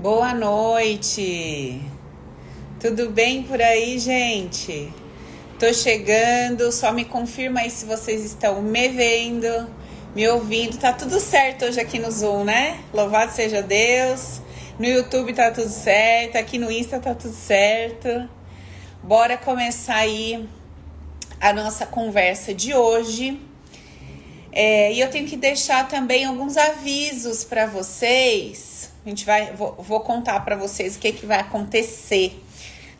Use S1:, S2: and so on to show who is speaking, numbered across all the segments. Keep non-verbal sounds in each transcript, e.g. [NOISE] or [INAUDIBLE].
S1: Boa noite. Tudo bem por aí, gente? Tô chegando, só me confirma aí se vocês estão me vendo, me ouvindo. Tá tudo certo hoje aqui no Zoom, né? Louvado seja Deus. No YouTube tá tudo certo, aqui no Insta tá tudo certo. Bora começar aí a nossa conversa de hoje. É, e eu tenho que deixar também alguns avisos para vocês. A gente vai, vou, vou contar para vocês o que, que vai acontecer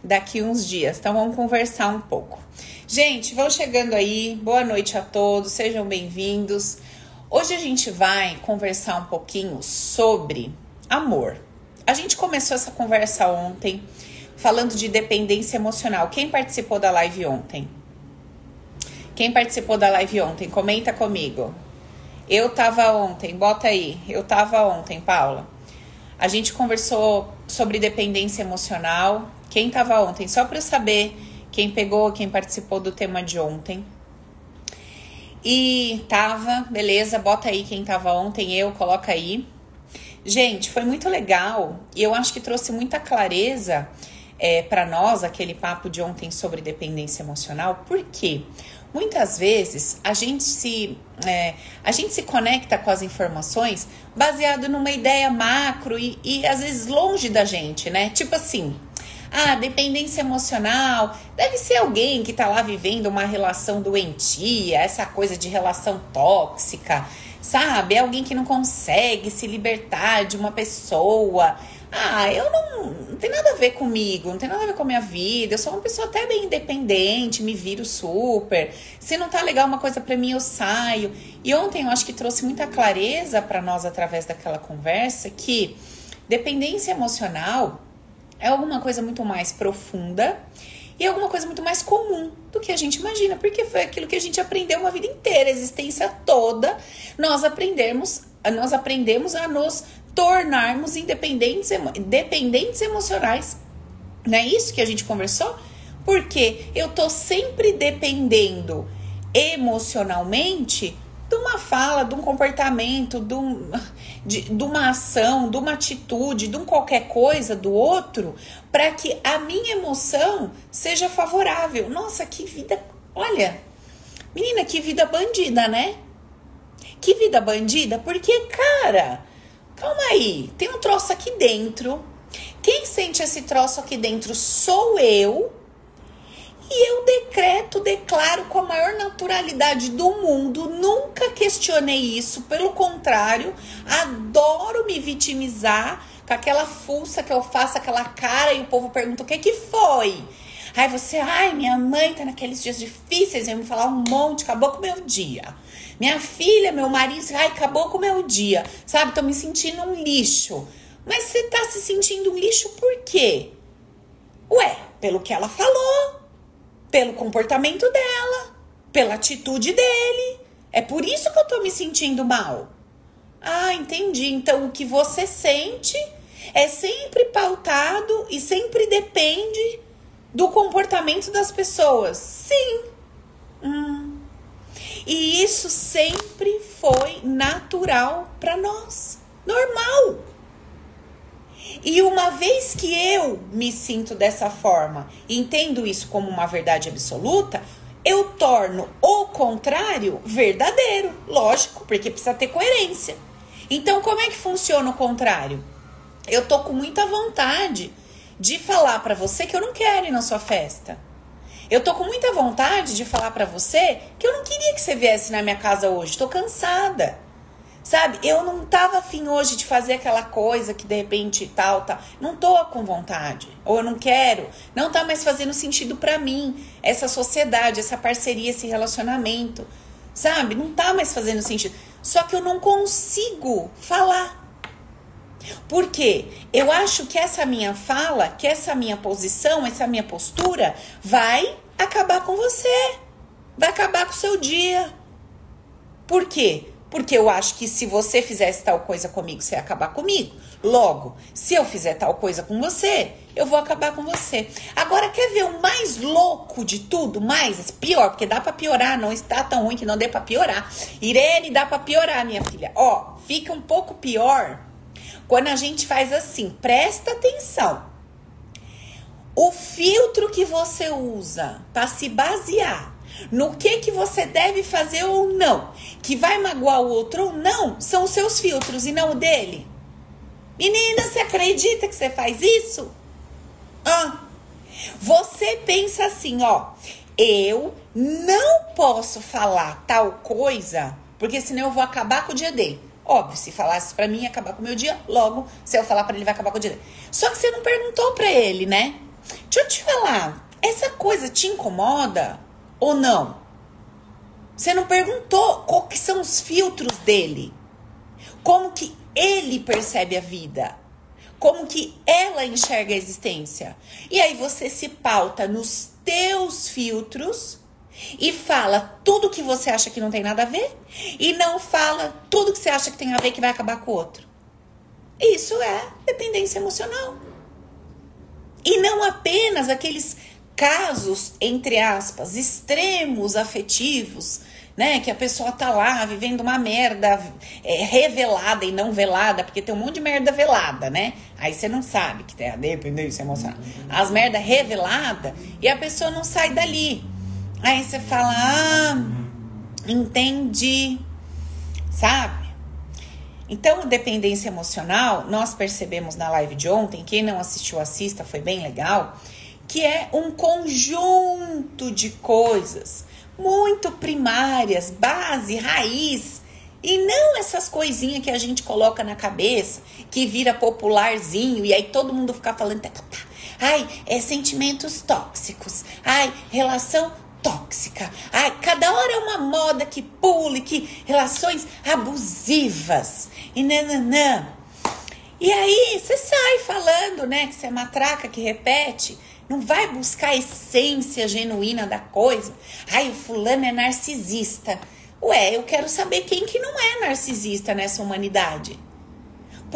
S1: daqui uns dias. Então vamos conversar um pouco. Gente, vão chegando aí. Boa noite a todos. Sejam bem-vindos. Hoje a gente vai conversar um pouquinho sobre amor. A gente começou essa conversa ontem falando de dependência emocional. Quem participou da live ontem? Quem participou da live ontem? Comenta comigo. Eu tava ontem, bota aí. Eu tava ontem, Paula. A gente conversou sobre dependência emocional. Quem tava ontem? Só para eu saber quem pegou, quem participou do tema de ontem. E tava, beleza, bota aí quem tava ontem, eu, coloca aí. Gente, foi muito legal e eu acho que trouxe muita clareza é, para nós aquele papo de ontem sobre dependência emocional. Por quê? Muitas vezes a gente se é, a gente se conecta com as informações baseado numa ideia macro e, e às vezes longe da gente, né? Tipo assim, ah, dependência emocional deve ser alguém que tá lá vivendo uma relação doentia, essa coisa de relação tóxica, sabe? É alguém que não consegue se libertar de uma pessoa. Ah, eu não, não tem nada a ver comigo, não tem nada a ver com a minha vida. Eu sou uma pessoa até bem independente, me viro super. Se não tá legal uma coisa para mim, eu saio. E ontem eu acho que trouxe muita clareza para nós através daquela conversa que dependência emocional é alguma coisa muito mais profunda e é alguma coisa muito mais comum do que a gente imagina, porque foi aquilo que a gente aprendeu uma vida inteira, a existência toda, nós aprendemos, nós aprendemos a nos tornarmos independentes, dependentes emocionais. Não é isso que a gente conversou? Porque eu tô sempre dependendo emocionalmente de uma fala, de um comportamento, de, um, de, de uma ação, de uma atitude, de um qualquer coisa do outro, para que a minha emoção seja favorável. Nossa, que vida. Olha, menina, que vida bandida, né? Que vida bandida, porque, cara, calma aí, tem um troço aqui dentro. Quem sente esse troço aqui dentro sou eu. E eu decreto, declaro com a maior naturalidade do mundo, nunca questionei isso, pelo contrário, adoro me vitimizar com aquela fuça que eu faço, aquela cara e o povo pergunta o que que foi. Aí você, ai, minha mãe tá naqueles dias difíceis, vai me falar um monte, acabou com o meu dia. Minha filha, meu marido, ai, acabou com o meu dia. Sabe, tô me sentindo um lixo. Mas você tá se sentindo um lixo por quê? Ué, pelo que ela falou, pelo comportamento dela, pela atitude dele. É por isso que eu tô me sentindo mal. Ah, entendi. Então o que você sente é sempre pautado e sempre depende do comportamento das pessoas. Sim. Hum. E isso sempre foi natural para nós. Normal. E uma vez que eu me sinto dessa forma, entendo isso como uma verdade absoluta, eu torno o contrário verdadeiro. Lógico, porque precisa ter coerência. Então, como é que funciona o contrário? Eu tô com muita vontade de falar para você que eu não quero ir na sua festa. Eu tô com muita vontade de falar para você que eu não queria que você viesse na minha casa hoje. Tô cansada. Sabe? Eu não tava afim hoje de fazer aquela coisa que de repente tal, tal. Não tô com vontade. Ou eu não quero. Não tá mais fazendo sentido para mim essa sociedade, essa parceria, esse relacionamento. Sabe? Não tá mais fazendo sentido. Só que eu não consigo falar. Por quê? Eu acho que essa minha fala, que essa minha posição, essa minha postura vai acabar com você. Vai acabar com o seu dia. Por quê? Porque eu acho que se você fizesse tal coisa comigo, você ia acabar comigo. Logo, se eu fizer tal coisa com você, eu vou acabar com você. Agora, quer ver o mais louco de tudo? Mais pior, porque dá para piorar, não está tão ruim que não dê para piorar. Irene, dá para piorar, minha filha. Ó, fica um pouco pior quando a gente faz assim, presta atenção. O filtro que você usa para se basear no que que você deve fazer ou não, que vai magoar o outro ou não, são os seus filtros e não o dele. Menina, você acredita que você faz isso? Ah, você pensa assim, ó, eu não posso falar tal coisa, porque senão eu vou acabar com o dia dele. Óbvio, se falasse para mim, ia acabar com o meu dia, logo, se eu falar para ele, vai acabar com o dia dele. Só que você não perguntou para ele, né? Deixa eu te falar, essa coisa te incomoda ou não? Você não perguntou qual que são os filtros dele. Como que ele percebe a vida? Como que ela enxerga a existência? E aí você se pauta nos teus filtros e fala tudo que você acha que não tem nada a ver e não fala tudo que você acha que tem a ver que vai acabar com o outro. Isso é dependência emocional. E não apenas aqueles casos, entre aspas, extremos afetivos, né? Que a pessoa tá lá vivendo uma merda é, revelada e não velada, porque tem um monte de merda velada, né? Aí você não sabe que tem a dependência emocional. As merda revelada e a pessoa não sai dali. Aí você fala, ah, entendi, sabe? Então, dependência emocional, nós percebemos na live de ontem, quem não assistiu, assista, foi bem legal, que é um conjunto de coisas muito primárias, base, raiz, e não essas coisinhas que a gente coloca na cabeça, que vira popularzinho, e aí todo mundo fica falando, tá, tá, tá. ai, é sentimentos tóxicos, ai, relação tóxica. Ai, cada hora é uma moda que pule, que relações abusivas. E nananã. E aí, você sai falando, né, que você é matraca, que repete. Não vai buscar a essência genuína da coisa. Ai, o fulano é narcisista. Ué, eu quero saber quem que não é narcisista nessa humanidade.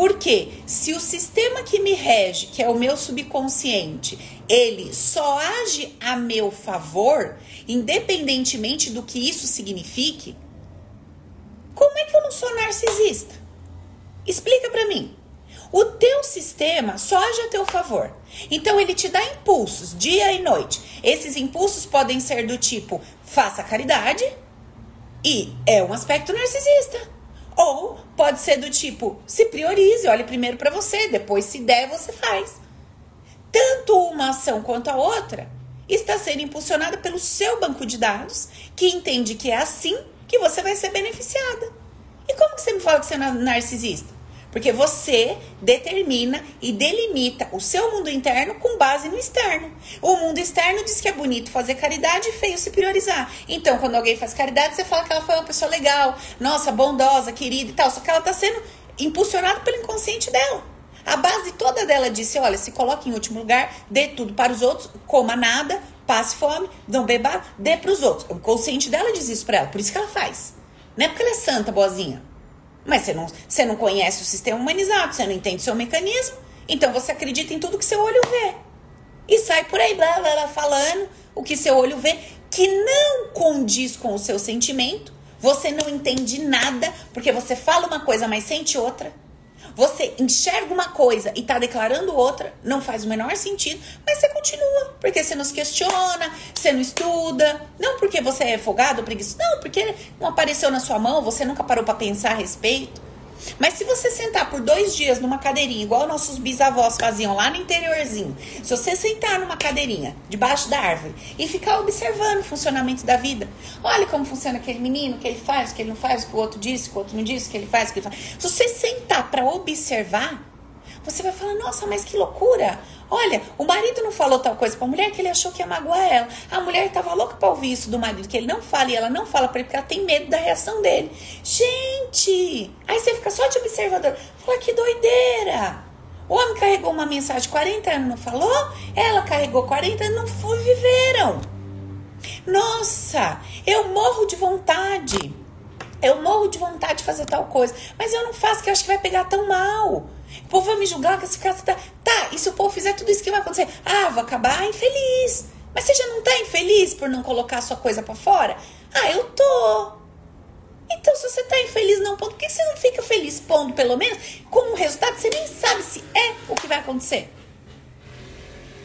S1: Porque se o sistema que me rege, que é o meu subconsciente, ele só age a meu favor, independentemente do que isso signifique, como é que eu não sou narcisista? Explica para mim. O teu sistema só age a teu favor. Então ele te dá impulsos dia e noite. Esses impulsos podem ser do tipo faça caridade e é um aspecto narcisista. Ou pode ser do tipo, se priorize, olhe primeiro para você, depois se der, você faz. Tanto uma ação quanto a outra está sendo impulsionada pelo seu banco de dados, que entende que é assim que você vai ser beneficiada. E como que você me fala que você é narcisista? Porque você determina e delimita o seu mundo interno com base no externo. O mundo externo diz que é bonito fazer caridade e feio se priorizar. Então, quando alguém faz caridade, você fala que ela foi uma pessoa legal, nossa, bondosa, querida e tal. Só que ela está sendo impulsionada pelo inconsciente dela. A base toda dela disse: olha, se coloque em último lugar, dê tudo para os outros, coma nada, passe fome, não beba, dê para os outros. O consciente dela diz isso para ela, por isso que ela faz. Não é porque ela é santa, boazinha. Mas você não, você não conhece o sistema humanizado, você não entende o seu mecanismo, então você acredita em tudo que seu olho vê. E sai por aí, blá, blá, blá, falando o que seu olho vê, que não condiz com o seu sentimento. Você não entende nada, porque você fala uma coisa, mas sente outra. Você enxerga uma coisa e está declarando outra, não faz o menor sentido, mas você continua, porque você não se questiona, você não estuda, não porque você é folgado preguiçoso, não, porque não apareceu na sua mão, você nunca parou para pensar a respeito. Mas se você sentar por dois dias numa cadeirinha, igual nossos bisavós faziam lá no interiorzinho, se você sentar numa cadeirinha debaixo da árvore e ficar observando o funcionamento da vida, olha como funciona aquele menino, o que ele faz, o que ele não faz, o que o outro disse, o que o outro não disse, o que ele faz, o que ele faz. Se você sentar para observar, você vai falar: nossa, mas que loucura! Olha, o marido não falou tal coisa pra mulher que ele achou que ia magoar ela. A mulher tava louca pra ouvir isso do marido, que ele não fala e ela não fala pra ele porque ela tem medo da reação dele. Gente! Aí você fica só de observador. Fala que doideira! O homem carregou uma mensagem de 40 anos, não falou? Ela carregou 40 anos, não viveram. Nossa, eu morro de vontade. Eu morro de vontade de fazer tal coisa, mas eu não faço, que eu acho que vai pegar tão mal. O povo vai me julgar cara tá. Tá, e se o povo fizer tudo isso, que vai acontecer? Ah, vou acabar infeliz. Mas você já não tá infeliz por não colocar a sua coisa para fora? Ah, eu tô. Então, se você tá infeliz não pondo, por que você não fica feliz pondo, pelo menos? Com o resultado, você nem sabe se é o que vai acontecer.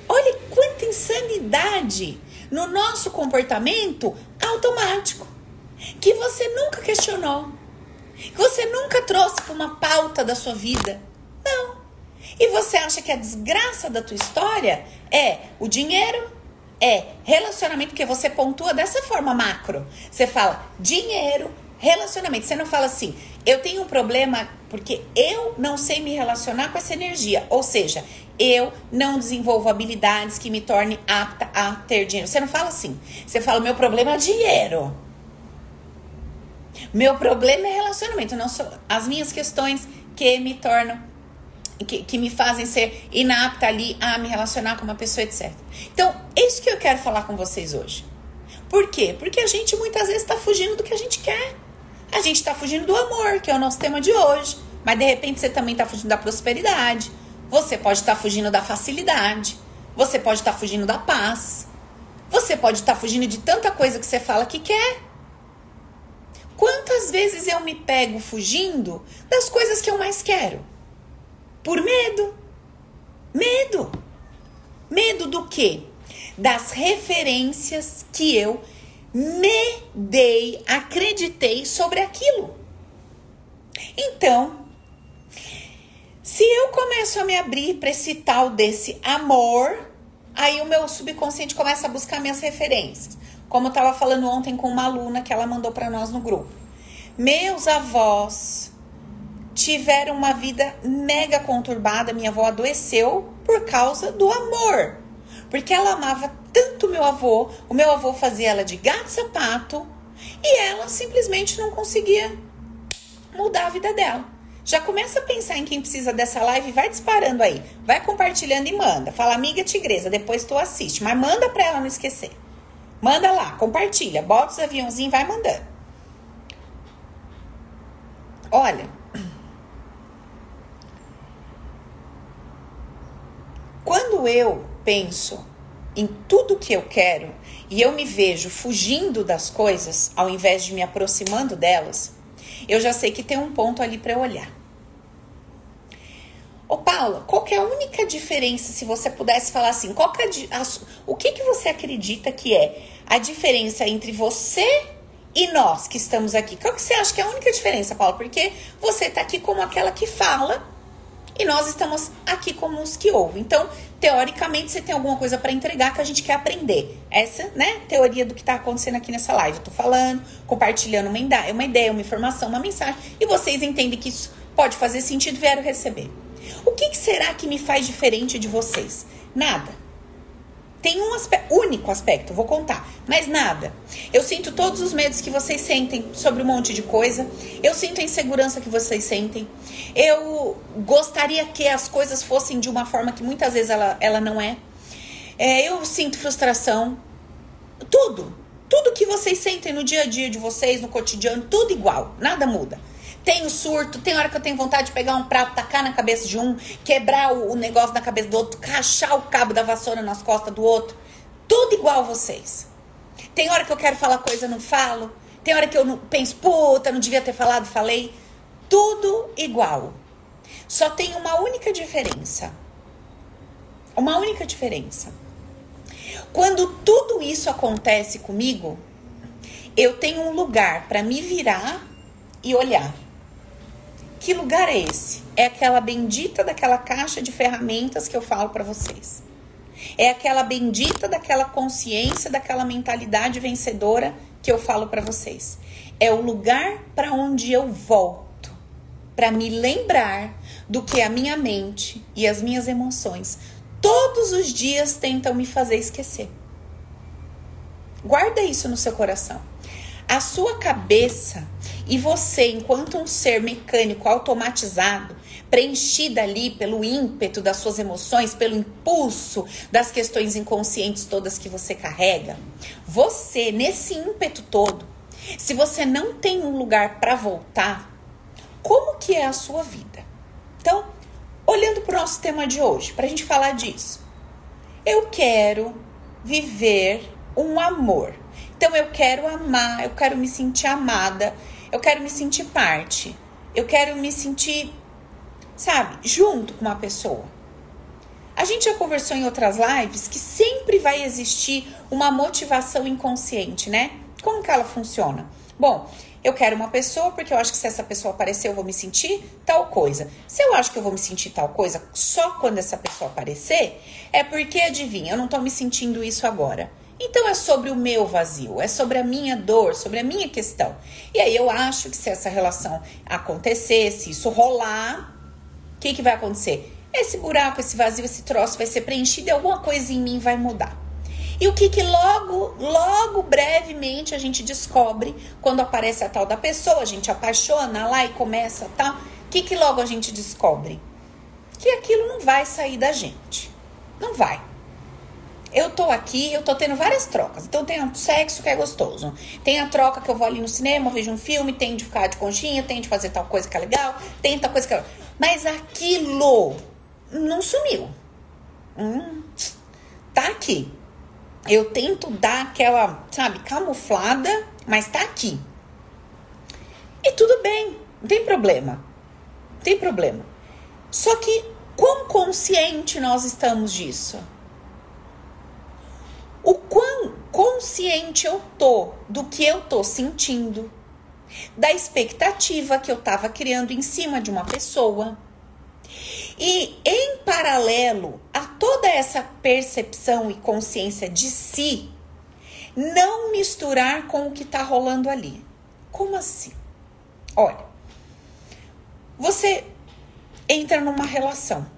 S1: Olha quanta insanidade no nosso comportamento automático que você nunca questionou, que você nunca trouxe para uma pauta da sua vida. Não. E você acha que a desgraça da tua história é o dinheiro, é relacionamento, porque você pontua dessa forma macro. Você fala dinheiro, relacionamento. Você não fala assim, eu tenho um problema porque eu não sei me relacionar com essa energia. Ou seja, eu não desenvolvo habilidades que me tornem apta a ter dinheiro. Você não fala assim. Você fala, meu problema é dinheiro. Meu problema é relacionamento. Não são as minhas questões que me tornam, que, que me fazem ser inapta ali a me relacionar com uma pessoa, etc. Então, é isso que eu quero falar com vocês hoje. Por quê? Porque a gente muitas vezes está fugindo do que a gente quer. A gente está fugindo do amor, que é o nosso tema de hoje. Mas de repente você também está fugindo da prosperidade você pode estar tá fugindo da facilidade. Você pode estar tá fugindo da paz. Você pode estar tá fugindo de tanta coisa que você fala que quer. Quantas vezes eu me pego fugindo das coisas que eu mais quero? Por medo. Medo. Medo do quê? Das referências que eu me dei, acreditei sobre aquilo. Então, se eu começo a me abrir para esse tal desse amor, aí o meu subconsciente começa a buscar minhas referências. Como eu estava falando ontem com uma aluna que ela mandou para nós no grupo. Meus avós tiveram uma vida mega conturbada, minha avó adoeceu por causa do amor. Porque ela amava tanto meu avô, o meu avô fazia ela de gato sapato e ela simplesmente não conseguia mudar a vida dela. Já começa a pensar em quem precisa dessa live, vai disparando aí, vai compartilhando e manda. Fala, amiga tigresa, depois tu assiste, mas manda pra ela não esquecer. Manda lá, compartilha, bota os aviãozinhos, vai mandando. Olha, quando eu penso em tudo que eu quero e eu me vejo fugindo das coisas ao invés de me aproximando delas, eu já sei que tem um ponto ali para eu olhar. Ô Paula, qual que é a única diferença, se você pudesse falar assim, qual que é a, o que, que você acredita que é a diferença entre você e nós que estamos aqui? Qual que você acha que é a única diferença, Paula? Porque você está aqui como aquela que fala e nós estamos aqui como os que ouvem. Então, teoricamente, você tem alguma coisa para entregar que a gente quer aprender. Essa, né, teoria do que está acontecendo aqui nessa live. Eu tô falando, compartilhando uma, uma ideia, uma informação, uma mensagem, e vocês entendem que isso pode fazer sentido, vieram receber. O que, que será que me faz diferente de vocês? Nada. Tem um aspecto, único aspecto, vou contar, mas nada. Eu sinto todos os medos que vocês sentem sobre um monte de coisa. Eu sinto a insegurança que vocês sentem. Eu gostaria que as coisas fossem de uma forma que muitas vezes ela, ela não é. é eu sinto frustração. Tudo. Tudo que vocês sentem no dia a dia de vocês, no cotidiano, tudo igual. Nada muda. Tenho surto, tem hora que eu tenho vontade de pegar um prato, tacar na cabeça de um, quebrar o, negócio na cabeça do outro, cachar o cabo da vassoura nas costas do outro. Tudo igual vocês. Tem hora que eu quero falar coisa, não falo. Tem hora que eu não, penso, puta, não devia ter falado, falei. Tudo igual. Só tem uma única diferença. Uma única diferença. Quando tudo isso acontece comigo, eu tenho um lugar para me virar e olhar. Que lugar é esse? É aquela bendita daquela caixa de ferramentas que eu falo para vocês. É aquela bendita daquela consciência, daquela mentalidade vencedora que eu falo para vocês. É o lugar para onde eu volto para me lembrar do que a minha mente e as minhas emoções todos os dias tentam me fazer esquecer. Guarda isso no seu coração. A sua cabeça e você, enquanto um ser mecânico automatizado, preenchida ali pelo ímpeto das suas emoções, pelo impulso das questões inconscientes todas que você carrega, você, nesse ímpeto todo, se você não tem um lugar para voltar, como que é a sua vida? Então, olhando para o nosso tema de hoje, para a gente falar disso, eu quero viver um amor. Então, eu quero amar, eu quero me sentir amada, eu quero me sentir parte. Eu quero me sentir, sabe, junto com uma pessoa. A gente já conversou em outras lives que sempre vai existir uma motivação inconsciente, né? Como que ela funciona? Bom, eu quero uma pessoa porque eu acho que se essa pessoa aparecer eu vou me sentir tal coisa. Se eu acho que eu vou me sentir tal coisa só quando essa pessoa aparecer, é porque, adivinha, eu não tô me sentindo isso agora. Então é sobre o meu vazio, é sobre a minha dor, sobre a minha questão. E aí eu acho que se essa relação acontecer, se isso rolar, o que, que vai acontecer? Esse buraco, esse vazio, esse troço vai ser preenchido e alguma coisa em mim vai mudar. E o que, que logo, logo, brevemente a gente descobre quando aparece a tal da pessoa, a gente apaixona lá e começa tal. O que, que logo a gente descobre? Que aquilo não vai sair da gente. Não vai eu tô aqui, eu tô tendo várias trocas. Então tem o sexo que é gostoso. Tem a troca que eu vou ali no cinema, vejo um filme, tem de ficar de conchinha, tem de fazer tal coisa que é legal, tem tal coisa que é. Mas aquilo não sumiu. Hum, tá aqui. Eu tento dar aquela, sabe, camuflada, mas tá aqui. E tudo bem, não tem problema. Não tem problema. Só que quão consciente nós estamos disso? O quão consciente eu tô do que eu tô sentindo, da expectativa que eu tava criando em cima de uma pessoa. E em paralelo a toda essa percepção e consciência de si, não misturar com o que tá rolando ali. Como assim? Olha, você entra numa relação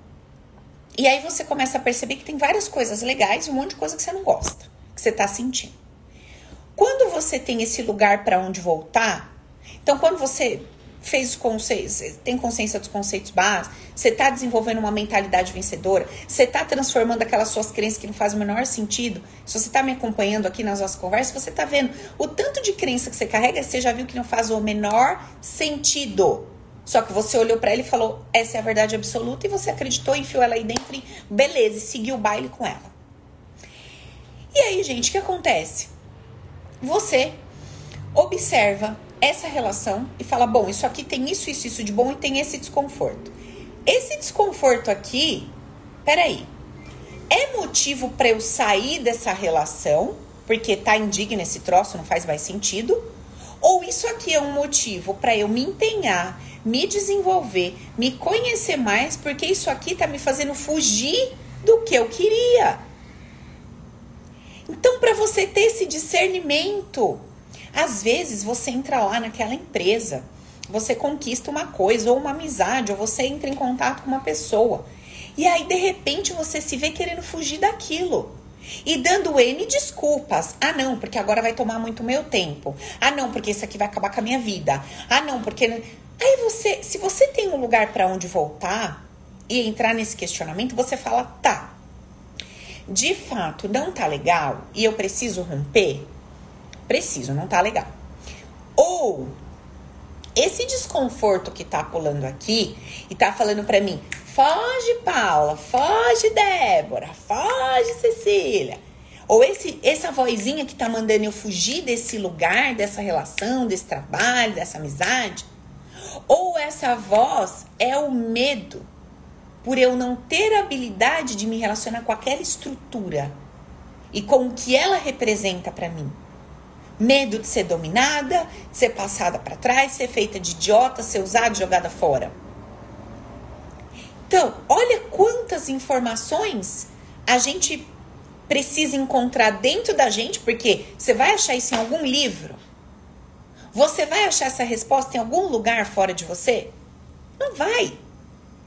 S1: e aí você começa a perceber que tem várias coisas legais e um monte de coisa que você não gosta, que você tá sentindo. Quando você tem esse lugar para onde voltar, então quando você fez os conceitos, tem consciência dos conceitos básicos, você está desenvolvendo uma mentalidade vencedora, você está transformando aquelas suas crenças que não fazem o menor sentido. Se você está me acompanhando aqui nas nossas conversas, você está vendo o tanto de crença que você carrega, você já viu que não faz o menor sentido. Só que você olhou para ela e falou: essa é a verdade absoluta, e você acreditou, enfiou ela aí dentro e beleza, e seguiu o baile com ela. E aí, gente, o que acontece? Você observa essa relação e fala: bom, isso aqui tem isso, isso, isso de bom e tem esse desconforto. Esse desconforto aqui, peraí, é motivo para eu sair dessa relação, porque tá indigno esse troço, não faz mais sentido? Ou isso aqui é um motivo para eu me empenhar me desenvolver, me conhecer mais, porque isso aqui tá me fazendo fugir do que eu queria. Então, para você ter esse discernimento, às vezes você entra lá naquela empresa, você conquista uma coisa, ou uma amizade, ou você entra em contato com uma pessoa. E aí, de repente, você se vê querendo fugir daquilo. E dando N desculpas. Ah, não, porque agora vai tomar muito meu tempo. Ah, não, porque isso aqui vai acabar com a minha vida. Ah, não, porque. Aí você, se você tem um lugar para onde voltar e entrar nesse questionamento, você fala, tá. De fato, não tá legal e eu preciso romper? Preciso, não tá legal. Ou esse desconforto que tá pulando aqui e tá falando para mim, foge Paula, foge Débora, foge Cecília. Ou esse, essa vozinha que tá mandando eu fugir desse lugar, dessa relação, desse trabalho, dessa amizade ou essa voz é o medo por eu não ter habilidade de me relacionar com aquela estrutura e com o que ela representa para mim. Medo de ser dominada, de ser passada para trás, ser feita de idiota, ser usada jogada fora. Então, olha quantas informações a gente precisa encontrar dentro da gente, porque você vai achar isso em algum livro, você vai achar essa resposta em algum lugar fora de você? Não vai.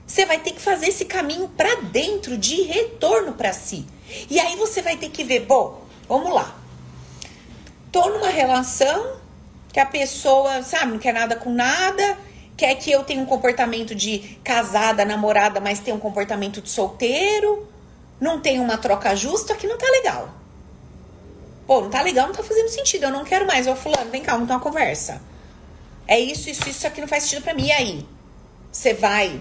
S1: Você vai ter que fazer esse caminho para dentro de retorno para si. E aí você vai ter que ver, bom, vamos lá. Tô numa relação que a pessoa, sabe, não quer nada com nada, quer que eu tenha um comportamento de casada, namorada, mas tenha um comportamento de solteiro, não tem uma troca justa, aqui não tá legal. Pô, não tá legal, não tá fazendo sentido. Eu não quero mais. Ô, fulano, vem cá, vamos ter uma conversa. É isso, isso, isso aqui não faz sentido para mim. E aí? Você vai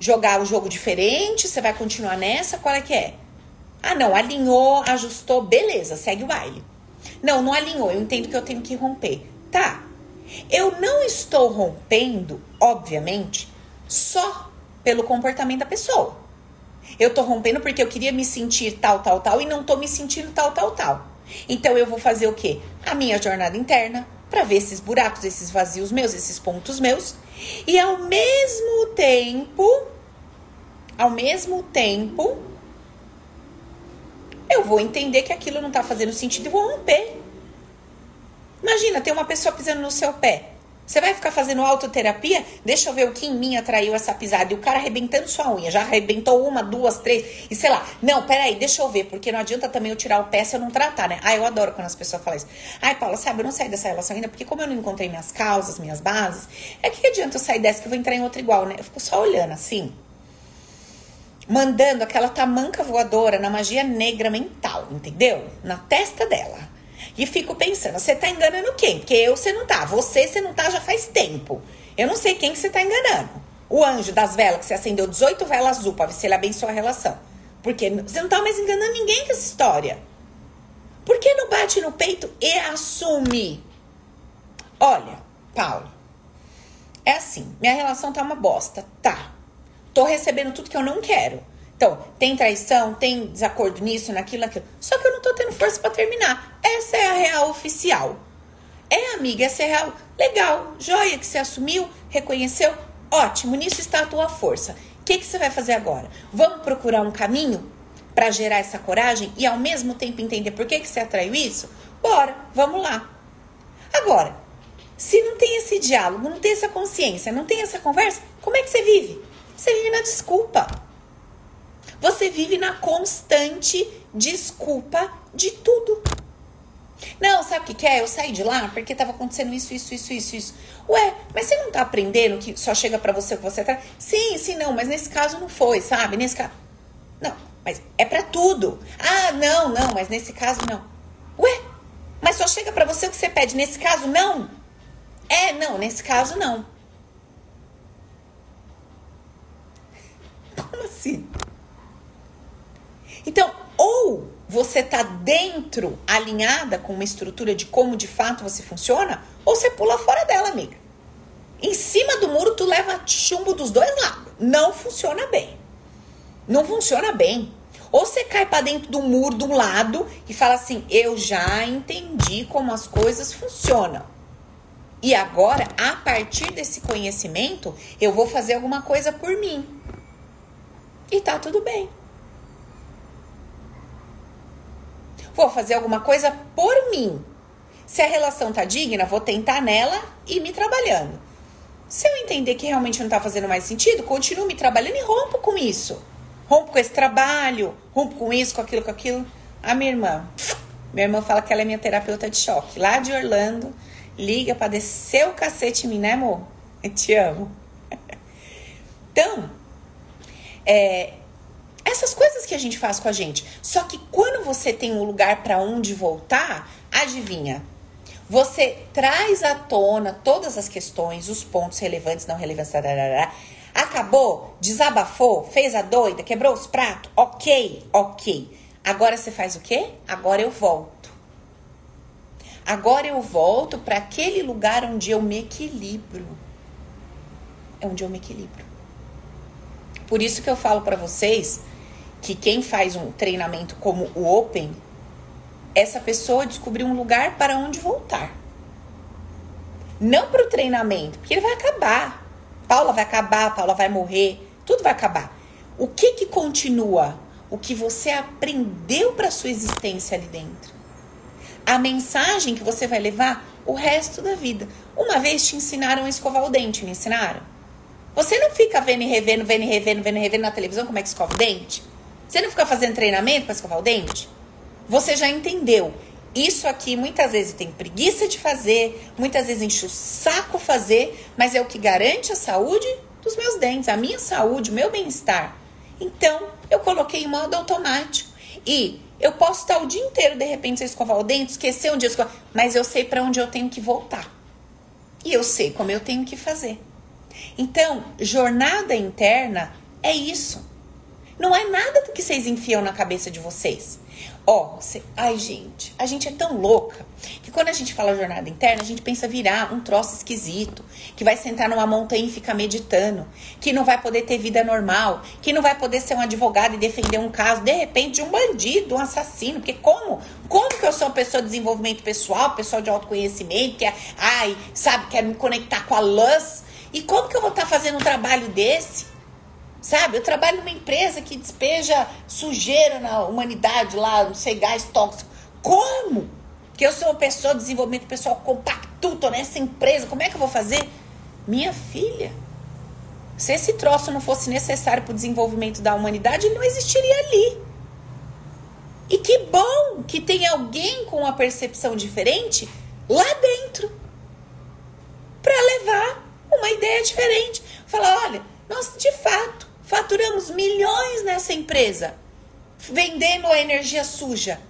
S1: jogar o jogo diferente? Você vai continuar nessa? Qual é que é? Ah, não, alinhou, ajustou, beleza, segue o baile. Não, não alinhou, eu entendo que eu tenho que romper. Tá. Eu não estou rompendo, obviamente, só pelo comportamento da pessoa. Eu tô rompendo porque eu queria me sentir tal, tal, tal e não tô me sentindo tal, tal, tal. Então eu vou fazer o quê? A minha jornada interna para ver esses buracos, esses vazios meus, esses pontos meus. E ao mesmo tempo, ao mesmo tempo, eu vou entender que aquilo não tá fazendo sentido e vou romper. Imagina, tem uma pessoa pisando no seu pé. Você vai ficar fazendo autoterapia? Deixa eu ver o que em mim atraiu essa pisada. E o cara arrebentando sua unha. Já arrebentou uma, duas, três. E sei lá. Não, peraí, deixa eu ver. Porque não adianta também eu tirar o pé se eu não tratar, né? Ah, eu adoro quando as pessoas falam isso. Ai, Paula, sabe, eu não saí dessa relação ainda. Porque como eu não encontrei minhas causas, minhas bases. É que adianta eu sair dessa que eu vou entrar em outra igual, né? Eu fico só olhando assim. Mandando aquela tamanca voadora na magia negra mental, entendeu? Na testa dela. E fico pensando, você tá enganando quem? Porque eu você não tá. Você você não tá já faz tempo. Eu não sei quem que você tá enganando. O anjo das velas que você acendeu 18 velas azul para ver se ele abençoa a relação. Porque você não tá mais enganando ninguém com essa história. Por que não bate no peito e assume? Olha, Paulo, é assim, minha relação tá uma bosta. Tá. Tô recebendo tudo que eu não quero. Então, tem traição, tem desacordo nisso, naquilo, naquilo. Só que eu não tô tendo força para terminar. Essa é a real oficial. É, amiga, essa é a real. Legal, joia que você assumiu, reconheceu. Ótimo, nisso está a tua força. O que, que você vai fazer agora? Vamos procurar um caminho para gerar essa coragem e ao mesmo tempo entender por que, que você atraiu isso? Bora, vamos lá. Agora, se não tem esse diálogo, não tem essa consciência, não tem essa conversa, como é que você vive? Você vive na desculpa. Você vive na constante desculpa de tudo. Não, sabe o que, que é? Eu saí de lá porque tava acontecendo isso, isso, isso, isso, isso. Ué, mas você não tá aprendendo que só chega para você o que você tá. Sim, sim, não, mas nesse caso não foi, sabe? Nesse caso. Não, mas é para tudo. Ah, não, não, mas nesse caso não. Ué, mas só chega para você o que você pede. Nesse caso, não. É, não, nesse caso não. Como assim? Então, ou você tá dentro, alinhada com uma estrutura de como de fato você funciona, ou você pula fora dela, amiga. Em cima do muro, tu leva chumbo dos dois lados. Não funciona bem. Não funciona bem. Ou você cai para dentro do muro de um lado e fala assim: Eu já entendi como as coisas funcionam. E agora, a partir desse conhecimento, eu vou fazer alguma coisa por mim. E tá tudo bem. Vou fazer alguma coisa por mim. Se a relação tá digna, vou tentar nela e me trabalhando. Se eu entender que realmente não tá fazendo mais sentido, continuo me trabalhando e rompo com isso. Rompo com esse trabalho, rompo com isso, com aquilo, com aquilo. A minha irmã, minha irmã fala que ela é minha terapeuta de choque, lá de Orlando. Liga pra descer o cacete em mim, né, amor? Eu te amo. Então, é, essas coisas que a gente faz com a gente. Só que quando você tem um lugar para onde voltar, adivinha? Você traz à tona todas as questões, os pontos relevantes, não relevantes, tarará, acabou, desabafou, fez a doida, quebrou os pratos, ok, ok. Agora você faz o quê? Agora eu volto. Agora eu volto para aquele lugar onde eu me equilibro. É onde eu me equilibro. Por isso que eu falo para vocês que quem faz um treinamento como o Open, essa pessoa descobriu um lugar para onde voltar. Não para o treinamento, porque ele vai acabar. Paula vai acabar, Paula vai morrer, tudo vai acabar. O que que continua? O que você aprendeu para sua existência ali dentro. A mensagem que você vai levar o resto da vida. Uma vez te ensinaram a escovar o dente, me ensinaram? Você não fica vendo e revendo, vendo e revendo, vendo e revendo na televisão como é que escova o dente? Você não fica fazendo treinamento para escovar o dente? Você já entendeu. Isso aqui muitas vezes tem preguiça de fazer, muitas vezes enche o saco fazer, mas é o que garante a saúde dos meus dentes, a minha saúde, o meu bem-estar. Então, eu coloquei em modo automático. E eu posso estar o dia inteiro, de repente, sem escovar o dente, esquecer onde eu escovar, mas eu sei para onde eu tenho que voltar. E eu sei como eu tenho que fazer. Então, jornada interna é isso Não é nada do que vocês enfiam na cabeça de vocês. Ó, oh, ai gente, a gente é tão louca que quando a gente fala jornada interna, a gente pensa virar um troço esquisito, que vai sentar numa montanha e ficar meditando, que não vai poder ter vida normal, que não vai poder ser um advogado e defender um caso, de repente, de um bandido, um assassino. Porque como? Como que eu sou uma pessoa de desenvolvimento pessoal, pessoa de autoconhecimento, que é, ai, sabe, quero me conectar com a luz? E como que eu vou estar tá fazendo um trabalho desse? Sabe? Eu trabalho numa empresa que despeja sujeira na humanidade lá, não sei, gás tóxico. Como? Que eu sou uma pessoa de desenvolvimento pessoal compacto, tô nessa empresa, como é que eu vou fazer? Minha filha, se esse troço não fosse necessário para o desenvolvimento da humanidade, ele não existiria ali. E que bom que tem alguém com uma percepção diferente lá dentro para levar uma ideia diferente. Falar, olha, nós de fato faturamos milhões nessa empresa vendendo a energia suja.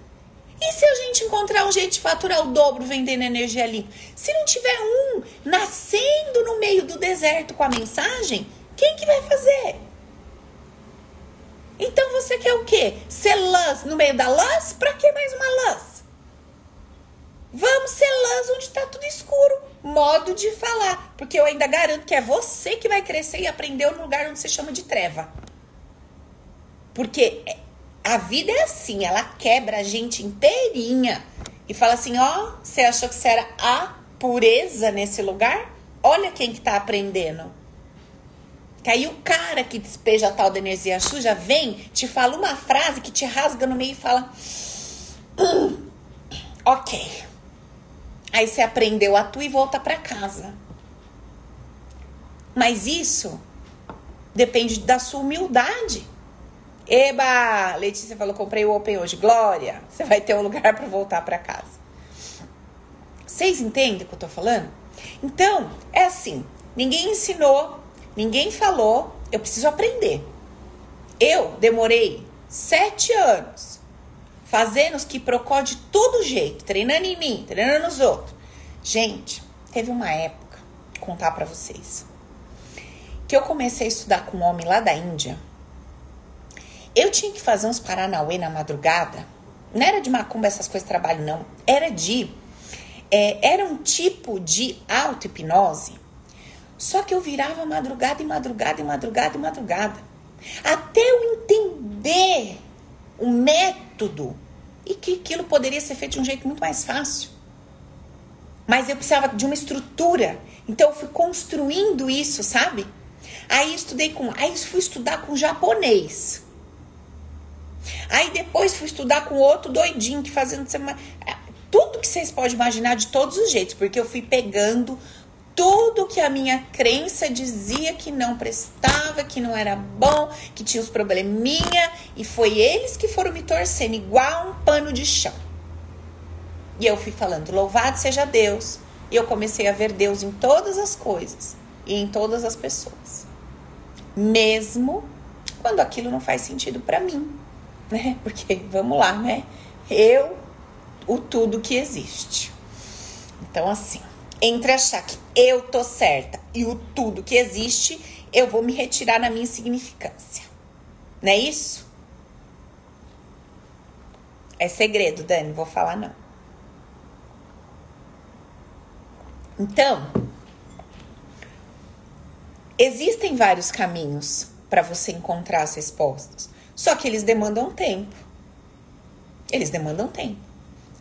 S1: E se a gente encontrar um jeito de faturar o dobro vendendo energia limpa? Se não tiver um nascendo no meio do deserto com a mensagem, quem que vai fazer? Então você quer o quê? Ser lãs no meio da lãs? Pra que mais uma lãs? Vamos ser lãs onde tá tudo escuro modo de falar. Porque eu ainda garanto que é você que vai crescer e aprender no lugar onde você chama de treva. Porque a vida é assim, ela quebra a gente inteirinha e fala assim: ó, você achou que você era a pureza nesse lugar? Olha quem que tá aprendendo. Que aí o cara que despeja a tal da energia suja vem, te fala uma frase que te rasga no meio e fala: hum, ok Aí você aprendeu a tua e volta para casa. Mas isso depende da sua humildade. Eba, Letícia falou: comprei o Open hoje. Glória, você vai ter um lugar [LAUGHS] para voltar para casa. Vocês entendem o que eu tô falando? Então, é assim: ninguém ensinou, ninguém falou, eu preciso aprender. Eu demorei sete anos fazendo os que procó de todo jeito, treinando em mim, treinando nos outros. Gente, teve uma época, vou contar para vocês, que eu comecei a estudar com um homem lá da Índia. Eu tinha que fazer uns paranauê na madrugada. Não era de macumba essas coisas de trabalho, não. Era de. É, era um tipo de auto-hipnose. Só que eu virava madrugada e madrugada e madrugada e madrugada. Até eu entender o método e que aquilo poderia ser feito de um jeito muito mais fácil. Mas eu precisava de uma estrutura. Então eu fui construindo isso, sabe? Aí estudei com, aí fui estudar com japonês. Aí depois fui estudar com outro doidinho que fazendo tudo que vocês podem imaginar de todos os jeitos, porque eu fui pegando tudo que a minha crença dizia que não prestava, que não era bom, que tinha os probleminha, e foi eles que foram me torcendo igual um pano de chão. E eu fui falando, louvado seja Deus. E eu comecei a ver Deus em todas as coisas e em todas as pessoas. Mesmo quando aquilo não faz sentido para mim, [LAUGHS] né? Porque vamos lá, né? Eu o tudo que existe. Então assim, entre achar que eu tô certa e o tudo que existe, eu vou me retirar na minha insignificância. Não é isso? É segredo, Dani, vou falar não. Então, existem vários caminhos para você encontrar as respostas, só que eles demandam tempo. Eles demandam tempo.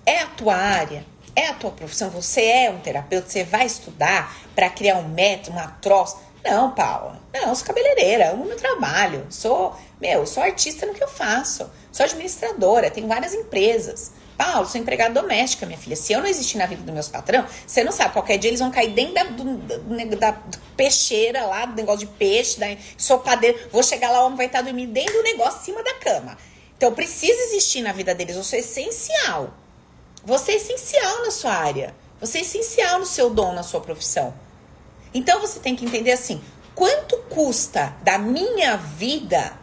S1: É a tua área, é a tua profissão, você é um terapeuta, você vai estudar para criar um método, uma troça. Não, Paula. Não, sou cabeleireira, amo meu trabalho. Sou, meu, sou artista no que eu faço. Sou administradora, tenho várias empresas. Paulo, sou empregada doméstica, minha filha. Se eu não existir na vida dos meus patrão, você não sabe, qualquer dia eles vão cair dentro da, do, da peixeira lá, do negócio de peixe, da, sou padeiro. Vou chegar lá, o homem vai estar dormindo dentro do negócio, em cima da cama. Então, precisa existir na vida deles. Eu sou essencial. Você é essencial na sua área. Você é essencial no seu dom, na sua profissão. Então você tem que entender assim: quanto custa da minha vida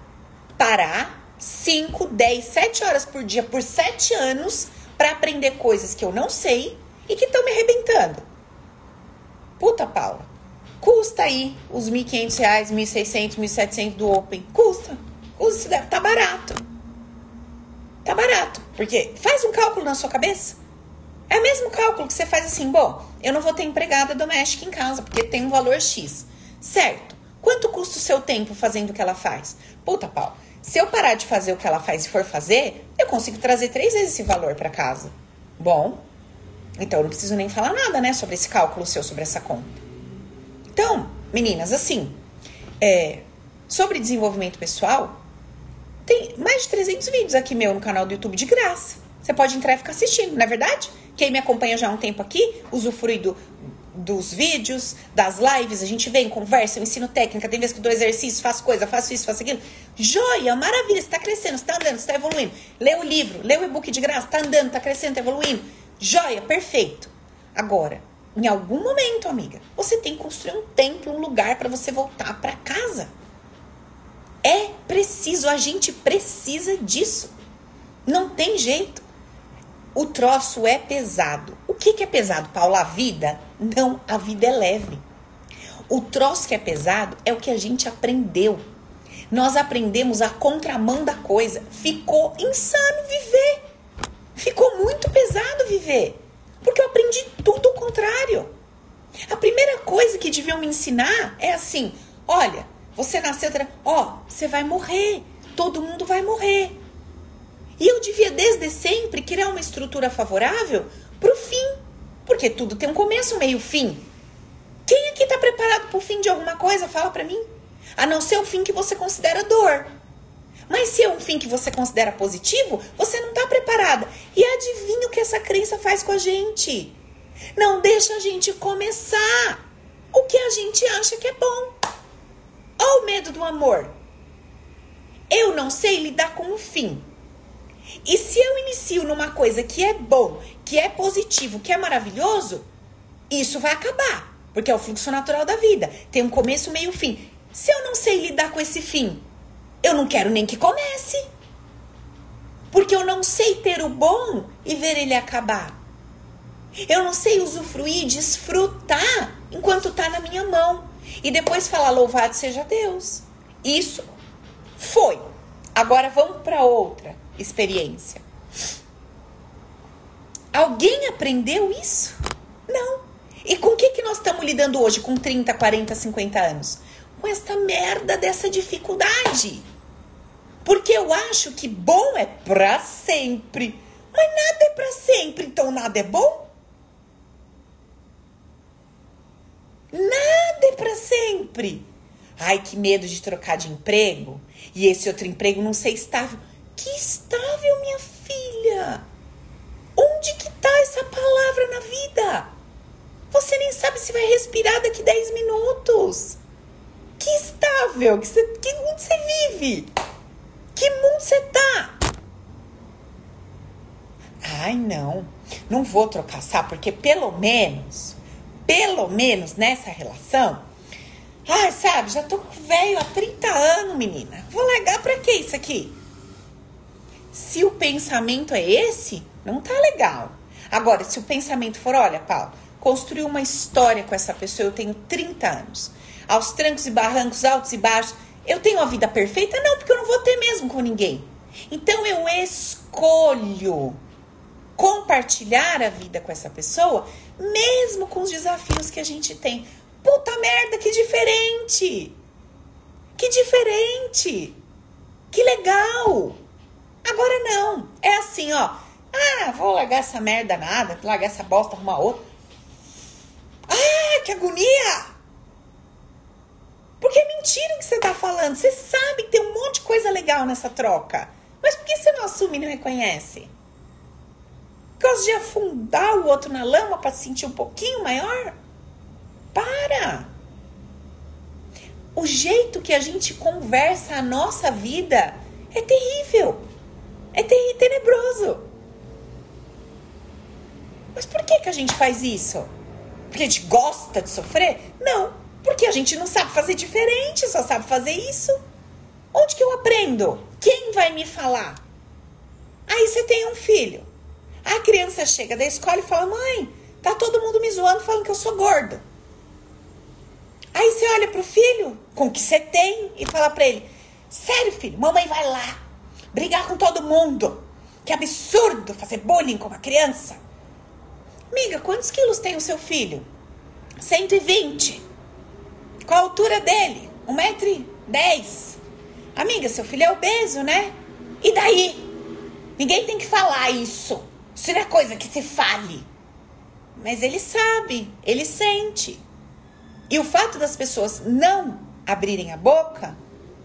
S1: parar 5, 10, 7 horas por dia por 7 anos para aprender coisas que eu não sei e que estão me arrebentando? Puta, Paula. Custa aí os R$ 1.500, R$ 1.600, R$ 1.700 do Open. Custa. esse tá barato. Tá barato, porque faz um cálculo na sua cabeça. É o mesmo cálculo que você faz assim, bom, eu não vou ter empregada doméstica em casa, porque tem um valor X. Certo. Quanto custa o seu tempo fazendo o que ela faz? Puta, pau. Se eu parar de fazer o que ela faz e for fazer, eu consigo trazer três vezes esse valor para casa. Bom, então eu não preciso nem falar nada, né, sobre esse cálculo seu, sobre essa conta. Então, meninas, assim, é, sobre desenvolvimento pessoal, tem mais de 300 vídeos aqui meu no canal do YouTube de graça. Você pode entrar e ficar assistindo, não é verdade? Quem me acompanha já há um tempo aqui, usufrui do, dos vídeos, das lives, a gente vem, conversa, eu ensino técnica, tem vezes que eu dou exercício, faço coisa, faço isso, faço aquilo. Joia, maravilha, você tá crescendo, você tá andando, você tá evoluindo. Lê o livro, lê o e-book de graça, tá andando, tá crescendo, tá evoluindo. Joia, perfeito. Agora, em algum momento, amiga, você tem que construir um templo, um lugar para você voltar para casa. É preciso, a gente precisa disso. Não tem jeito. O troço é pesado. O que, que é pesado, Paula? A vida? Não, a vida é leve. O troço que é pesado é o que a gente aprendeu. Nós aprendemos a contramão da coisa. Ficou insano viver. Ficou muito pesado viver. Porque eu aprendi tudo o contrário. A primeira coisa que deviam me ensinar é assim: olha, você nasceu, ó, você vai morrer. Todo mundo vai morrer. E eu devia desde sempre criar uma estrutura favorável para o fim, porque tudo tem um começo, meio, fim. Quem aqui está preparado para o fim de alguma coisa? Fala para mim. A não ser o fim que você considera dor. Mas se é um fim que você considera positivo, você não está preparada. E adivinha o que essa crença faz com a gente? Não deixa a gente começar o que a gente acha que é bom. Olha o medo do amor. Eu não sei lidar com o fim. E se eu inicio numa coisa que é bom, que é positivo, que é maravilhoso, isso vai acabar. Porque é o fluxo natural da vida. Tem um começo, meio fim. Se eu não sei lidar com esse fim, eu não quero nem que comece. Porque eu não sei ter o bom e ver ele acabar. Eu não sei usufruir, desfrutar enquanto está na minha mão. E depois falar louvado seja Deus. Isso foi. Agora vamos para outra experiência. Alguém aprendeu isso? Não. E com o que, que nós estamos lidando hoje com 30, 40, 50 anos? Com esta merda dessa dificuldade. Porque eu acho que bom é para sempre. Mas nada é para sempre, então nada é bom? Nada é para sempre. Ai, que medo de trocar de emprego. E esse outro emprego não ser estável. Que estável, minha filha? Onde que tá essa palavra na vida? Você nem sabe se vai respirar daqui 10 minutos. Que estável? Que, você, que mundo você vive? Que mundo você tá? Ai, não. Não vou trocar, sabe? Porque pelo menos, pelo menos nessa relação, ai, sabe, já tô velho há 30 anos, menina. Vou largar pra que isso aqui? Se o pensamento é esse, não tá legal. Agora, se o pensamento for, olha, Paulo, construir uma história com essa pessoa, eu tenho 30 anos. Aos trancos e barrancos, altos e baixos, eu tenho a vida perfeita? Não, porque eu não vou ter mesmo com ninguém. Então eu escolho compartilhar a vida com essa pessoa, mesmo com os desafios que a gente tem. Puta merda, que diferente! Que diferente! Que legal! Agora não. É assim, ó. Ah, vou largar essa merda nada, largar essa bosta, arrumar outra. Ah, que agonia! Porque é mentira que você tá falando. Você sabe que tem um monte de coisa legal nessa troca. Mas por que você não assume e não reconhece? Por causa de afundar o outro na lama para se sentir um pouquinho maior? Para! O jeito que a gente conversa a nossa vida é terrível. É tenebroso. Mas por que, que a gente faz isso? Porque a gente gosta de sofrer? Não, porque a gente não sabe fazer diferente, só sabe fazer isso. Onde que eu aprendo? Quem vai me falar? Aí você tem um filho. A criança chega da escola e fala: Mãe, tá todo mundo me zoando falando que eu sou gordo. Aí você olha pro filho com o que você tem e fala para ele: Sério, filho, mamãe vai lá brigar com todo mundo. Que absurdo fazer bullying com uma criança. Amiga, quantos quilos tem o seu filho? 120. Qual a altura dele? 1,10m. Amiga, seu filho é obeso, né? E daí? Ninguém tem que falar isso. Isso não é coisa que se fale. Mas ele sabe, ele sente. E o fato das pessoas não abrirem a boca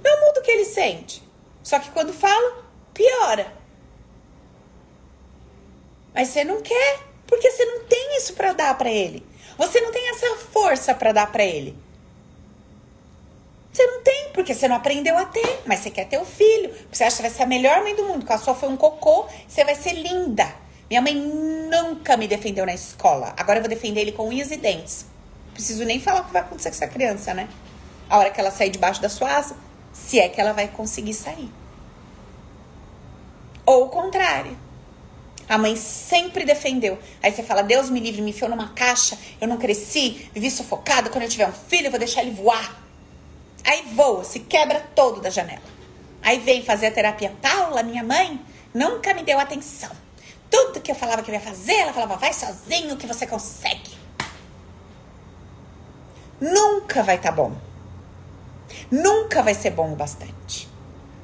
S1: não muda o que ele sente. Só que quando fala, piora. Mas você não quer, porque você não tem isso para dar para ele. Você não tem essa força para dar para ele. Você não tem, porque você não aprendeu a ter, mas você quer ter o filho. Você acha que vai ser a melhor mãe do mundo, que a sua foi um cocô, você vai ser linda. Minha mãe nunca me defendeu na escola. Agora eu vou defender ele com unhas e dentes. Preciso nem falar o que vai acontecer com essa criança, né? A hora que ela sair debaixo da sua asa, se é que ela vai conseguir sair. Ou o contrário. A mãe sempre defendeu. Aí você fala: Deus me livre, me enfiou numa caixa, eu não cresci, vivi sufocada. Quando eu tiver um filho, eu vou deixar ele voar. Aí voa, se quebra todo da janela. Aí vem fazer a terapia. Paula, minha mãe, nunca me deu atenção. Tudo que eu falava que eu ia fazer, ela falava, vai sozinho que você consegue. Nunca vai estar tá bom. Nunca vai ser bom o bastante.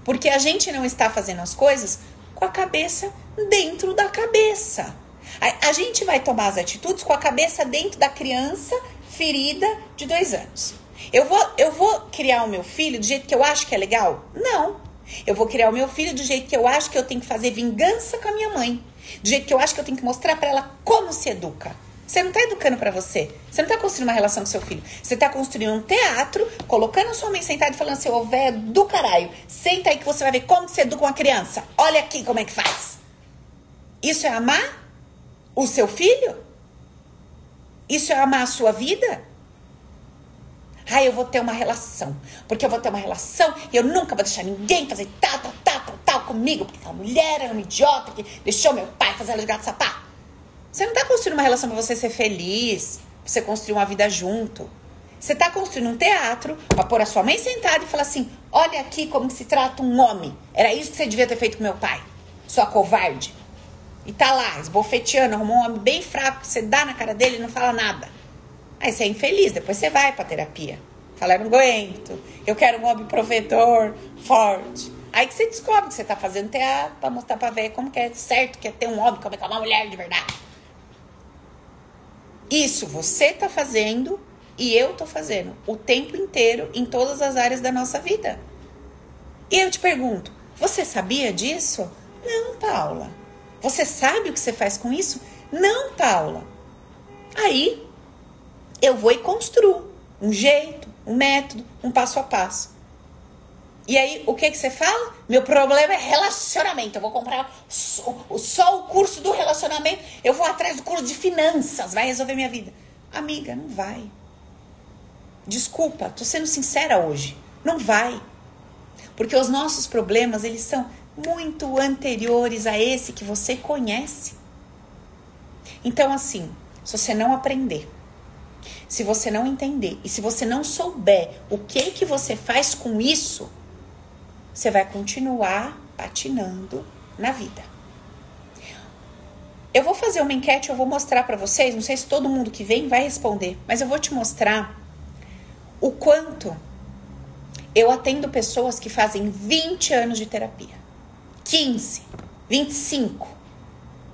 S1: Porque a gente não está fazendo as coisas com a cabeça dentro da cabeça. A, a gente vai tomar as atitudes com a cabeça dentro da criança ferida de dois anos. Eu vou, eu vou criar o meu filho do jeito que eu acho que é legal? Não. Eu vou criar o meu filho do jeito que eu acho que eu tenho que fazer vingança com a minha mãe. Do jeito que eu acho que eu tenho que mostrar para ela como se educa. Você não tá educando para você. Você não tá construindo uma relação com seu filho. Você tá construindo um teatro, colocando sua mãe sentada e falando assim, ô velho do caralho, senta aí que você vai ver como se educa uma criança. Olha aqui como é que faz. Isso é amar o seu filho? Isso é amar a sua vida? Ah, eu vou ter uma relação. Porque eu vou ter uma relação e eu nunca vou deixar ninguém fazer tal, tal, tal, tal, tal comigo. Porque aquela mulher era uma idiota que deixou meu pai fazer ela de gato sapato. Você não tá construindo uma relação pra você ser feliz, pra você construir uma vida junto. Você tá construindo um teatro pra pôr a sua mãe sentada e falar assim: olha aqui como se trata um homem. Era isso que você devia ter feito com meu pai. Sua covarde. E tá lá, esbofeteando, arrumou um homem bem fraco você dá na cara dele e não fala nada. Aí você é infeliz, depois você vai pra terapia. Fala, eu não aguento, eu quero um homem provedor, forte. Aí que você descobre que você tá fazendo teatro pra mostrar pra ver como que é certo que é ter um homem, como é que é uma mulher de verdade. Isso você tá fazendo e eu tô fazendo o tempo inteiro em todas as áreas da nossa vida. E eu te pergunto, você sabia disso? Não, Paula. Você sabe o que você faz com isso? Não, Paula. Aí eu vou e construo um jeito, um método, um passo a passo. E aí, o que que você fala? Meu problema é relacionamento. Eu vou comprar só, só o curso do relacionamento. Eu vou atrás do curso de finanças. Vai resolver minha vida. Amiga, não vai. Desculpa, tô sendo sincera hoje. Não vai. Porque os nossos problemas, eles são muito anteriores a esse que você conhece. Então, assim, se você não aprender se você não entender e se você não souber o que que você faz com isso, você vai continuar patinando na vida. Eu vou fazer uma enquete, eu vou mostrar para vocês, não sei se todo mundo que vem vai responder, mas eu vou te mostrar o quanto eu atendo pessoas que fazem 20 anos de terapia. 15, 25.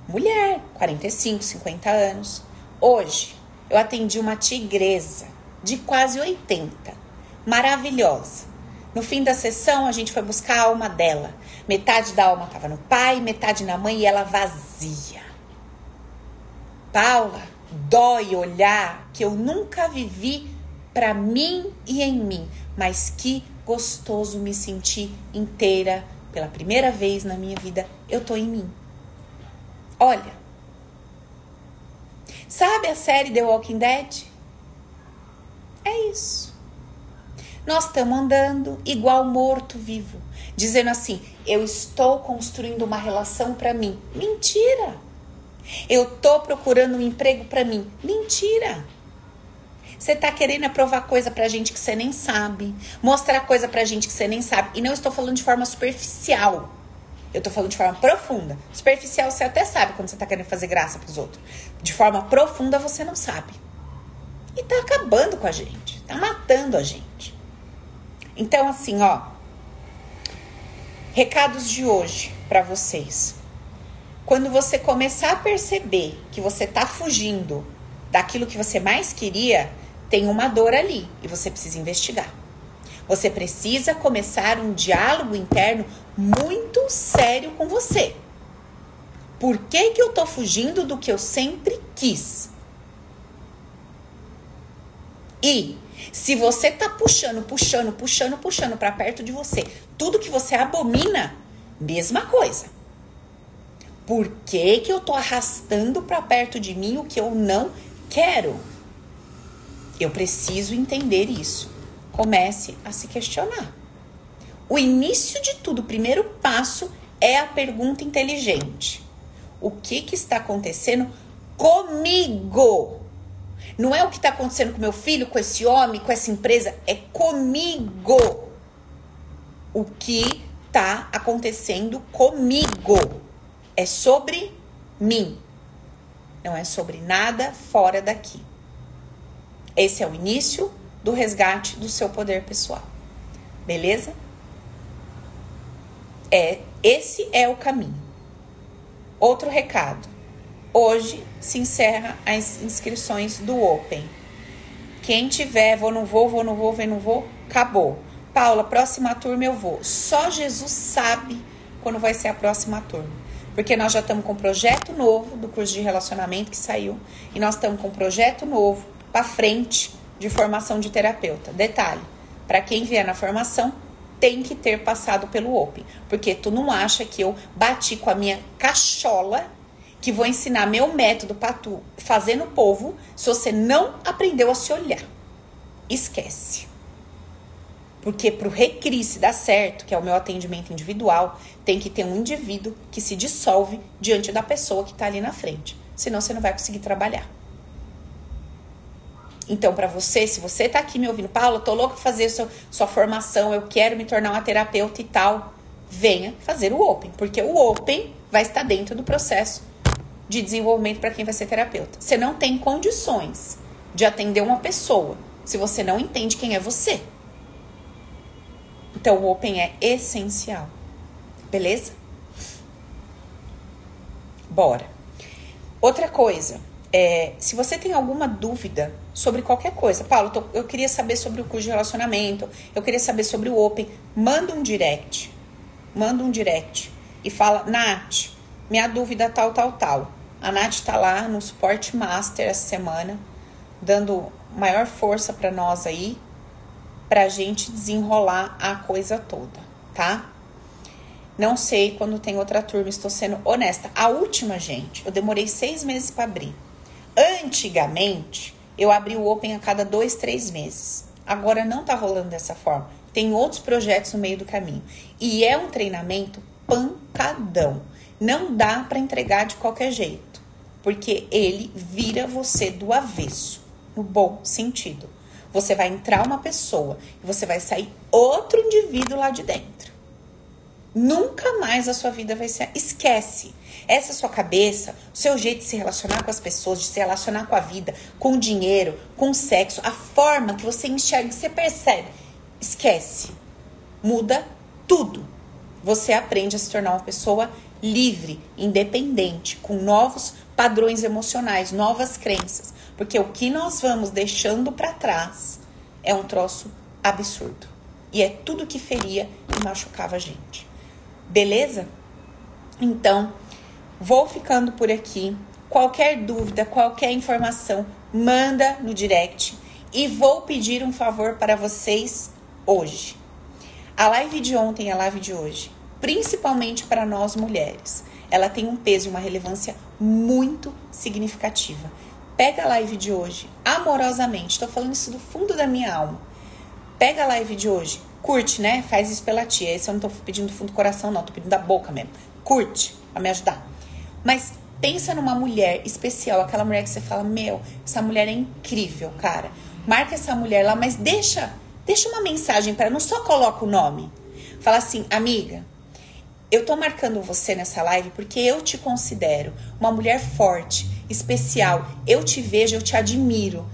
S1: Mulher, 45, 50 anos. Hoje, eu atendi uma tigresa de quase 80, maravilhosa. No fim da sessão, a gente foi buscar a alma dela. Metade da alma estava no pai, metade na mãe e ela vazia. Paula, dói olhar que eu nunca vivi para mim e em mim, mas que gostoso me sentir inteira pela primeira vez na minha vida. Eu tô em mim. Olha, Sabe a série The Walking Dead? É isso. Nós estamos andando igual morto-vivo, dizendo assim: eu estou construindo uma relação para mim. Mentira! Eu estou procurando um emprego para mim. Mentira! Você tá querendo provar coisa pra gente que você nem sabe, mostrar coisa pra gente que você nem sabe. E não estou falando de forma superficial. Eu tô falando de forma profunda. Superficial você até sabe quando você tá querendo fazer graça pros outros. De forma profunda você não sabe. E tá acabando com a gente, tá matando a gente. Então assim, ó, recados de hoje para vocês. Quando você começar a perceber que você tá fugindo daquilo que você mais queria, tem uma dor ali e você precisa investigar. Você precisa começar um diálogo interno muito sério com você. Por que, que eu tô fugindo do que eu sempre quis? E se você tá puxando, puxando, puxando, puxando para perto de você, tudo que você abomina, mesma coisa. Por que, que eu tô arrastando para perto de mim o que eu não quero? Eu preciso entender isso. Comece a se questionar. O início de tudo, o primeiro passo é a pergunta inteligente. O que, que está acontecendo comigo? Não é o que está acontecendo com meu filho, com esse homem, com essa empresa, é comigo. O que está acontecendo comigo é sobre mim. Não é sobre nada fora daqui. Esse é o início do resgate do seu poder pessoal. Beleza? É, esse é o caminho. Outro recado. Hoje se encerra as inscrições do Open. Quem tiver, vou, não vou, vou, não vou, vem, não vou, acabou. Paula, próxima turma eu vou. Só Jesus sabe quando vai ser a próxima turma. Porque nós já estamos com um projeto novo do curso de relacionamento que saiu. E nós estamos com um projeto novo para frente de formação de terapeuta. Detalhe: para quem vier na formação, tem que ter passado pelo Open. Porque tu não acha que eu bati com a minha cachola que vou ensinar meu método para tu fazer no povo se você não aprendeu a se olhar. Esquece. Porque para o Recri se dar certo, que é o meu atendimento individual, tem que ter um indivíduo que se dissolve diante da pessoa que está ali na frente. Senão você não vai conseguir trabalhar. Então, para você, se você está aqui me ouvindo, Paulo, tô louco para fazer sua, sua formação, eu quero me tornar uma terapeuta e tal, venha fazer o Open, porque o Open vai estar dentro do processo de desenvolvimento para quem vai ser terapeuta. Você não tem condições de atender uma pessoa se você não entende quem é você. Então, o Open é essencial. Beleza? Bora. Outra coisa, é, se você tem alguma dúvida sobre qualquer coisa, Paulo, tô, eu queria saber sobre o curso de relacionamento, eu queria saber sobre o Open, manda um direct. Manda um direct e fala, Nath, minha dúvida tal, tal, tal. A Nath tá lá no suporte master essa semana, dando maior força para nós aí, pra gente desenrolar a coisa toda, tá? Não sei quando tem outra turma, estou sendo honesta. A última, gente, eu demorei seis meses para abrir. Antigamente, eu abri o Open a cada dois, três meses. Agora não tá rolando dessa forma. Tem outros projetos no meio do caminho. E é um treinamento pancadão. Não dá para entregar de qualquer jeito, porque ele vira você do avesso, no bom sentido. Você vai entrar uma pessoa e você vai sair outro indivíduo lá de dentro. Nunca mais a sua vida vai ser. Esquece. Essa sua cabeça, o seu jeito de se relacionar com as pessoas, de se relacionar com a vida, com o dinheiro, com o sexo, a forma que você enxerga, que você percebe. Esquece. Muda tudo. Você aprende a se tornar uma pessoa livre, independente, com novos padrões emocionais, novas crenças. Porque o que nós vamos deixando para trás é um troço absurdo. E é tudo que feria e machucava a gente. Beleza? Então, vou ficando por aqui. Qualquer dúvida, qualquer informação, manda no direct. E vou pedir um favor para vocês hoje. A live de ontem e a live de hoje, principalmente para nós mulheres, ela tem um peso e uma relevância muito significativa. Pega a live de hoje, amorosamente, estou falando isso do fundo da minha alma. Pega a live de hoje, curte, né? Faz isso pela tia. Esse eu não tô pedindo do fundo do coração, não, tô pedindo da boca mesmo. Curte, pra me ajudar. Mas pensa numa mulher especial, aquela mulher que você fala, meu, essa mulher é incrível, cara. marca essa mulher lá, mas deixa, deixa uma mensagem para não só coloca o nome. Fala assim, amiga, eu tô marcando você nessa live porque eu te considero uma mulher forte, especial. Eu te vejo, eu te admiro.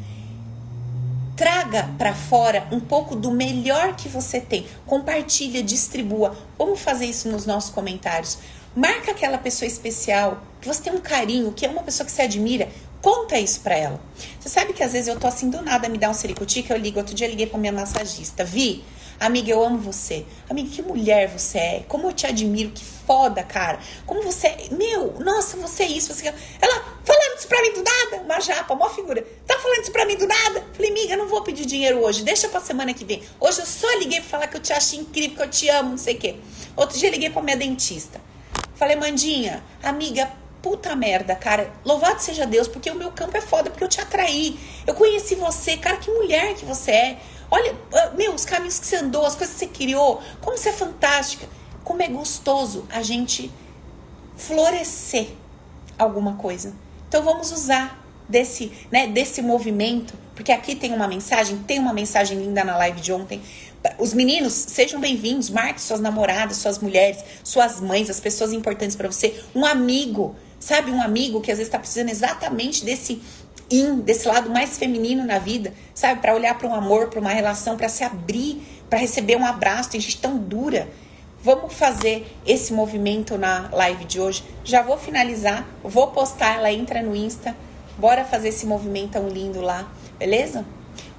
S1: Traga para fora um pouco do melhor que você tem. Compartilha, distribua. Vamos fazer isso nos nossos comentários. Marca aquela pessoa especial, que você tem um carinho, que é uma pessoa que você admira. Conta isso pra ela. Você sabe que às vezes eu tô assim do nada, me dá um sericutique, eu ligo. Outro dia eu liguei pra minha massagista. Vi, Amiga, eu amo você. Amiga, que mulher você é. Como eu te admiro, que foda, cara. Como você é. Meu, nossa, você é isso, você é Ela falando isso pra mim do nada. Uma japa, uma figura. Tá falando isso pra mim do nada? Falei, amiga, eu não vou pedir dinheiro hoje. Deixa pra semana que vem. Hoje eu só liguei pra falar que eu te acho incrível, que eu te amo, não sei o quê. Outro dia liguei pra minha dentista. Falei, Mandinha, amiga, puta merda, cara. Louvado seja Deus, porque o meu campo é foda, porque eu te atraí. Eu conheci você, cara, que mulher que você é. Olha, ah, meu, os caminhos que você andou, as coisas que você criou, como você é fantástica. Como é gostoso a gente florescer alguma coisa. Então vamos usar desse, né, desse movimento, porque aqui tem uma mensagem, tem uma mensagem linda na live de ontem. Os meninos, sejam bem-vindos, marque suas namoradas, suas mulheres, suas mães, as pessoas importantes para você, um amigo, sabe, um amigo que às vezes está precisando exatamente desse desse lado mais feminino na vida, sabe? Para olhar para um amor, para uma relação, para se abrir, para receber um abraço. Tem gente tão dura. Vamos fazer esse movimento na live de hoje. Já vou finalizar, vou postar, ela entra no Insta. Bora fazer esse movimento tão lindo lá, beleza?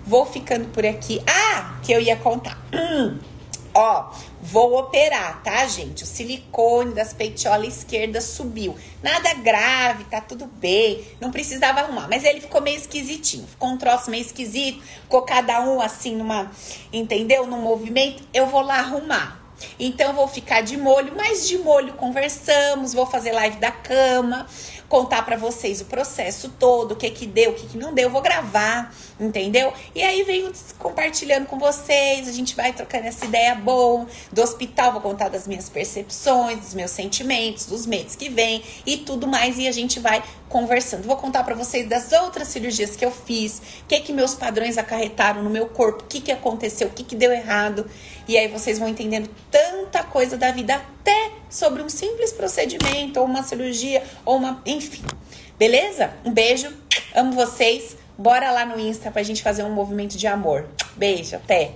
S1: Vou ficando por aqui. Ah, que eu ia contar. [CLEARS THROAT] Ó, vou operar, tá, gente? O silicone das peitiolas esquerdas subiu. Nada grave, tá tudo bem. Não precisava arrumar. Mas ele ficou meio esquisitinho. Ficou um troço meio esquisito. Ficou cada um assim numa. Entendeu? Num movimento. Eu vou lá arrumar. Então eu vou ficar de molho, mas de molho conversamos, vou fazer live da cama, contar para vocês o processo todo, o que que deu, o que que não deu, eu vou gravar, entendeu? E aí venho compartilhando com vocês, a gente vai trocando essa ideia boa do hospital, vou contar das minhas percepções, dos meus sentimentos, dos medos que vem e tudo mais e a gente vai conversando. Vou contar para vocês das outras cirurgias que eu fiz, o que que meus padrões acarretaram no meu corpo, o que que aconteceu, o que que deu errado. E aí vocês vão entendendo tanta coisa da vida, até sobre um simples procedimento, ou uma cirurgia, ou uma. Enfim. Beleza? Um beijo, amo vocês. Bora lá no Insta pra gente fazer um movimento de amor. Beijo, até!